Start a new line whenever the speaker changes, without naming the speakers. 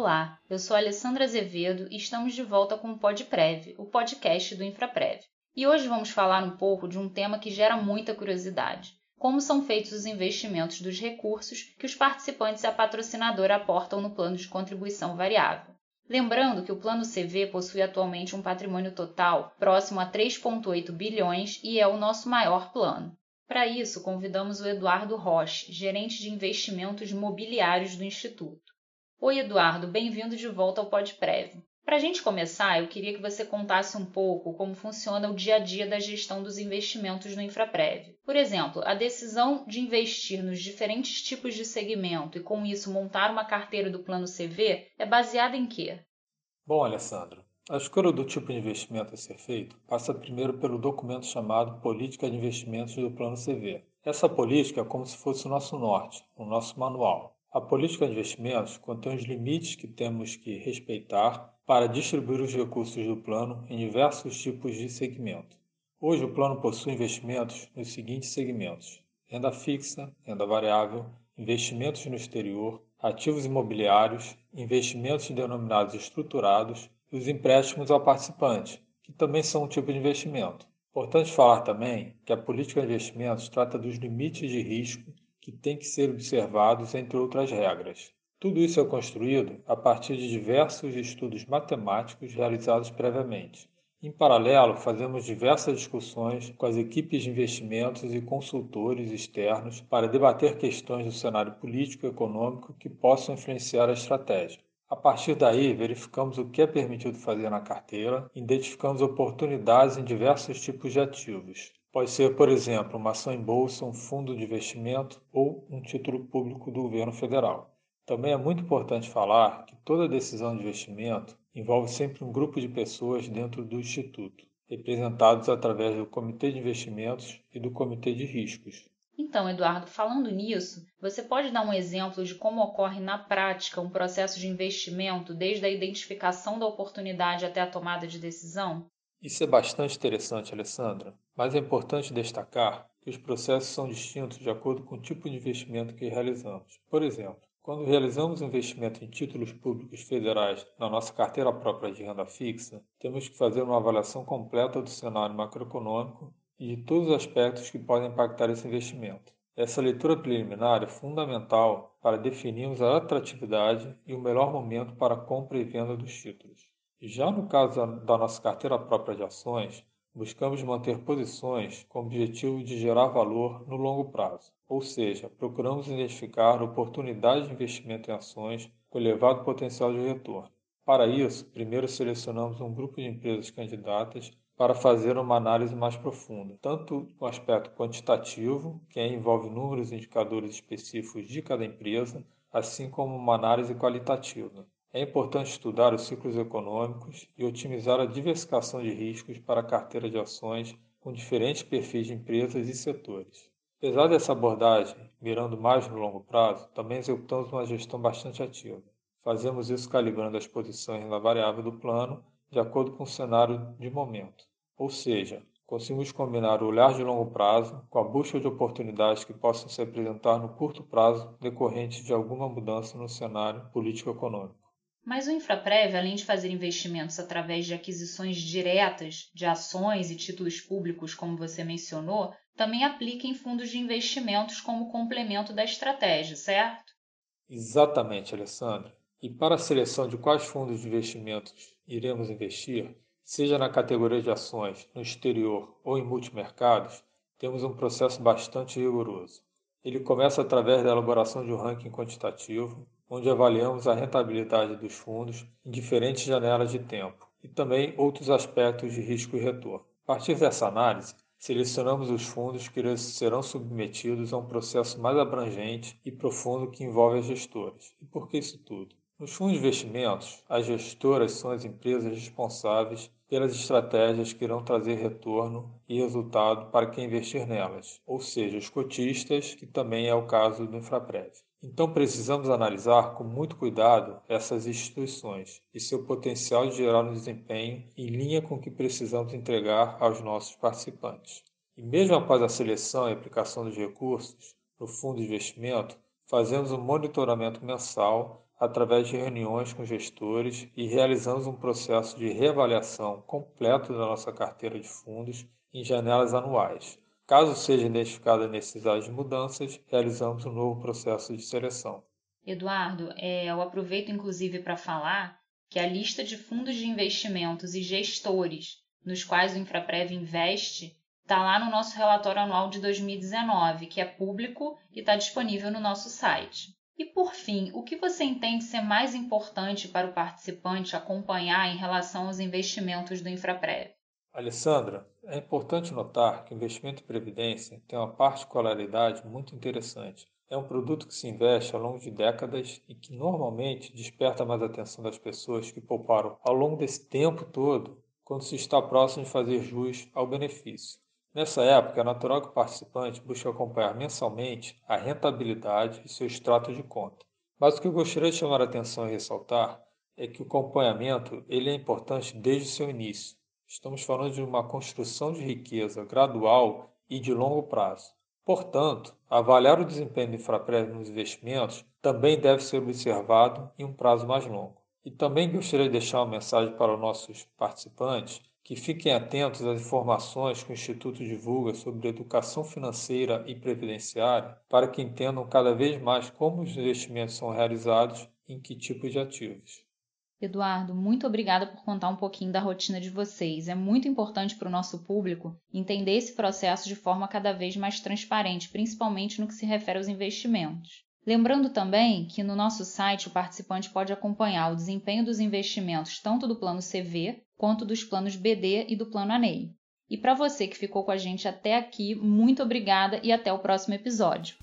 Olá, eu sou Alessandra Azevedo e estamos de volta com o PodPrev, o podcast do Infraprev. E hoje vamos falar um pouco de um tema que gera muita curiosidade: como são feitos os investimentos dos recursos que os participantes e a patrocinadora aportam no plano de contribuição variável. Lembrando que o Plano CV possui atualmente um patrimônio total próximo a 3,8 bilhões e é o nosso maior plano. Para isso, convidamos o Eduardo Roche, gerente de investimentos imobiliários do Instituto. Oi, Eduardo, bem-vindo de volta ao PodPrev. Para a gente começar, eu queria que você contasse um pouco como funciona o dia a dia da gestão dos investimentos no Infraprev. Por exemplo, a decisão de investir nos diferentes tipos de segmento e, com isso, montar uma carteira do plano CV é baseada em quê?
Bom, Alessandro, a escolha do tipo de investimento a ser feito passa primeiro pelo documento chamado Política de Investimentos do Plano CV. Essa política é como se fosse o nosso norte, o nosso manual. A política de investimentos contém os limites que temos que respeitar para distribuir os recursos do plano em diversos tipos de segmento. Hoje, o plano possui investimentos nos seguintes segmentos: renda fixa, renda variável, investimentos no exterior, ativos imobiliários, investimentos denominados estruturados e os empréstimos ao participante, que também são um tipo de investimento. Importante falar também que a política de investimentos trata dos limites de risco que têm que ser observados, entre outras regras. Tudo isso é construído a partir de diversos estudos matemáticos realizados previamente. Em paralelo, fazemos diversas discussões com as equipes de investimentos e consultores externos para debater questões do cenário político e econômico que possam influenciar a estratégia. A partir daí, verificamos o que é permitido fazer na carteira, identificamos oportunidades em diversos tipos de ativos, Pode ser, por exemplo, uma ação em bolsa, um fundo de investimento ou um título público do governo federal. Também é muito importante falar que toda decisão de investimento envolve sempre um grupo de pessoas dentro do instituto, representados através do Comitê de Investimentos e do Comitê de Riscos.
Então, Eduardo, falando nisso, você pode dar um exemplo de como ocorre na prática um processo de investimento, desde a identificação da oportunidade até a tomada de decisão?
Isso é bastante interessante, Alessandra, mas é importante destacar que os processos são distintos de acordo com o tipo de investimento que realizamos. Por exemplo, quando realizamos investimento em títulos públicos federais na nossa carteira própria de renda fixa, temos que fazer uma avaliação completa do cenário macroeconômico e de todos os aspectos que podem impactar esse investimento. Essa leitura preliminar é fundamental para definirmos a atratividade e o melhor momento para a compra e venda dos títulos. Já no caso da nossa carteira própria de ações, buscamos manter posições com o objetivo de gerar valor no longo prazo, ou seja, procuramos identificar oportunidades de investimento em ações com elevado potencial de retorno. Para isso, primeiro selecionamos um grupo de empresas candidatas para fazer uma análise mais profunda, tanto no aspecto quantitativo, que envolve números e indicadores específicos de cada empresa, assim como uma análise qualitativa. É importante estudar os ciclos econômicos e otimizar a diversificação de riscos para a carteira de ações com diferentes perfis de empresas e setores. Apesar dessa abordagem, mirando mais no longo prazo, também executamos uma gestão bastante ativa. Fazemos isso calibrando as posições na variável do plano de acordo com o cenário de momento. Ou seja, conseguimos combinar o olhar de longo prazo com a busca de oportunidades que possam se apresentar no curto prazo decorrentes de alguma mudança no cenário político-econômico.
Mas o Infraprev, além de fazer investimentos através de aquisições diretas de ações e títulos públicos, como você mencionou, também aplica em fundos de investimentos como complemento da estratégia, certo?
Exatamente, Alessandra. E para a seleção de quais fundos de investimentos iremos investir, seja na categoria de ações, no exterior ou em multimercados, temos um processo bastante rigoroso. Ele começa através da elaboração de um ranking quantitativo, onde avaliamos a rentabilidade dos fundos em diferentes janelas de tempo e também outros aspectos de risco e retorno. A partir dessa análise, selecionamos os fundos que serão submetidos a um processo mais abrangente e profundo que envolve as gestoras. E por que isso tudo? Nos fundos de investimentos, as gestoras são as empresas responsáveis pelas estratégias que irão trazer retorno e resultado para quem investir nelas, ou seja, os cotistas, que também é o caso do Infraprev. Então precisamos analisar com muito cuidado essas instituições e seu potencial de gerar um desempenho em linha com o que precisamos entregar aos nossos participantes. E mesmo após a seleção e aplicação dos recursos no fundo de investimento, fazemos um monitoramento mensal através de reuniões com gestores e realizamos um processo de reavaliação completo da nossa carteira de fundos em janelas anuais. Caso seja identificada a necessidade de mudanças, realizamos um novo processo de seleção.
Eduardo, é, eu aproveito inclusive para falar que a lista de fundos de investimentos e gestores nos quais o Infraprev investe está lá no nosso relatório anual de 2019, que é público e está disponível no nosso site. E por fim, o que você entende ser mais importante para o participante acompanhar em relação aos investimentos do Infraprev?
Alessandra, é importante notar que o investimento em previdência tem uma particularidade muito interessante. É um produto que se investe ao longo de décadas e que normalmente desperta mais atenção das pessoas que pouparam ao longo desse tempo todo quando se está próximo de fazer jus ao benefício. Nessa época, é natural que o participante busque acompanhar mensalmente a rentabilidade e seu extrato de conta. Mas o que eu gostaria de chamar a atenção e ressaltar é que o acompanhamento ele é importante desde o seu início. Estamos falando de uma construção de riqueza gradual e de longo prazo. Portanto, avaliar o desempenho do Infraprev nos investimentos também deve ser observado em um prazo mais longo. E também gostaria de deixar uma mensagem para os nossos participantes que fiquem atentos às informações que o Instituto divulga sobre educação financeira e previdenciária para que entendam cada vez mais como os investimentos são realizados e em que tipo de ativos.
Eduardo, muito obrigada por contar um pouquinho da rotina de vocês. É muito importante para o nosso público entender esse processo de forma cada vez mais transparente, principalmente no que se refere aos investimentos. Lembrando também que no nosso site o participante pode acompanhar o desempenho dos investimentos tanto do plano CV quanto dos planos BD e do plano ANEI. E para você que ficou com a gente até aqui, muito obrigada e até o próximo episódio.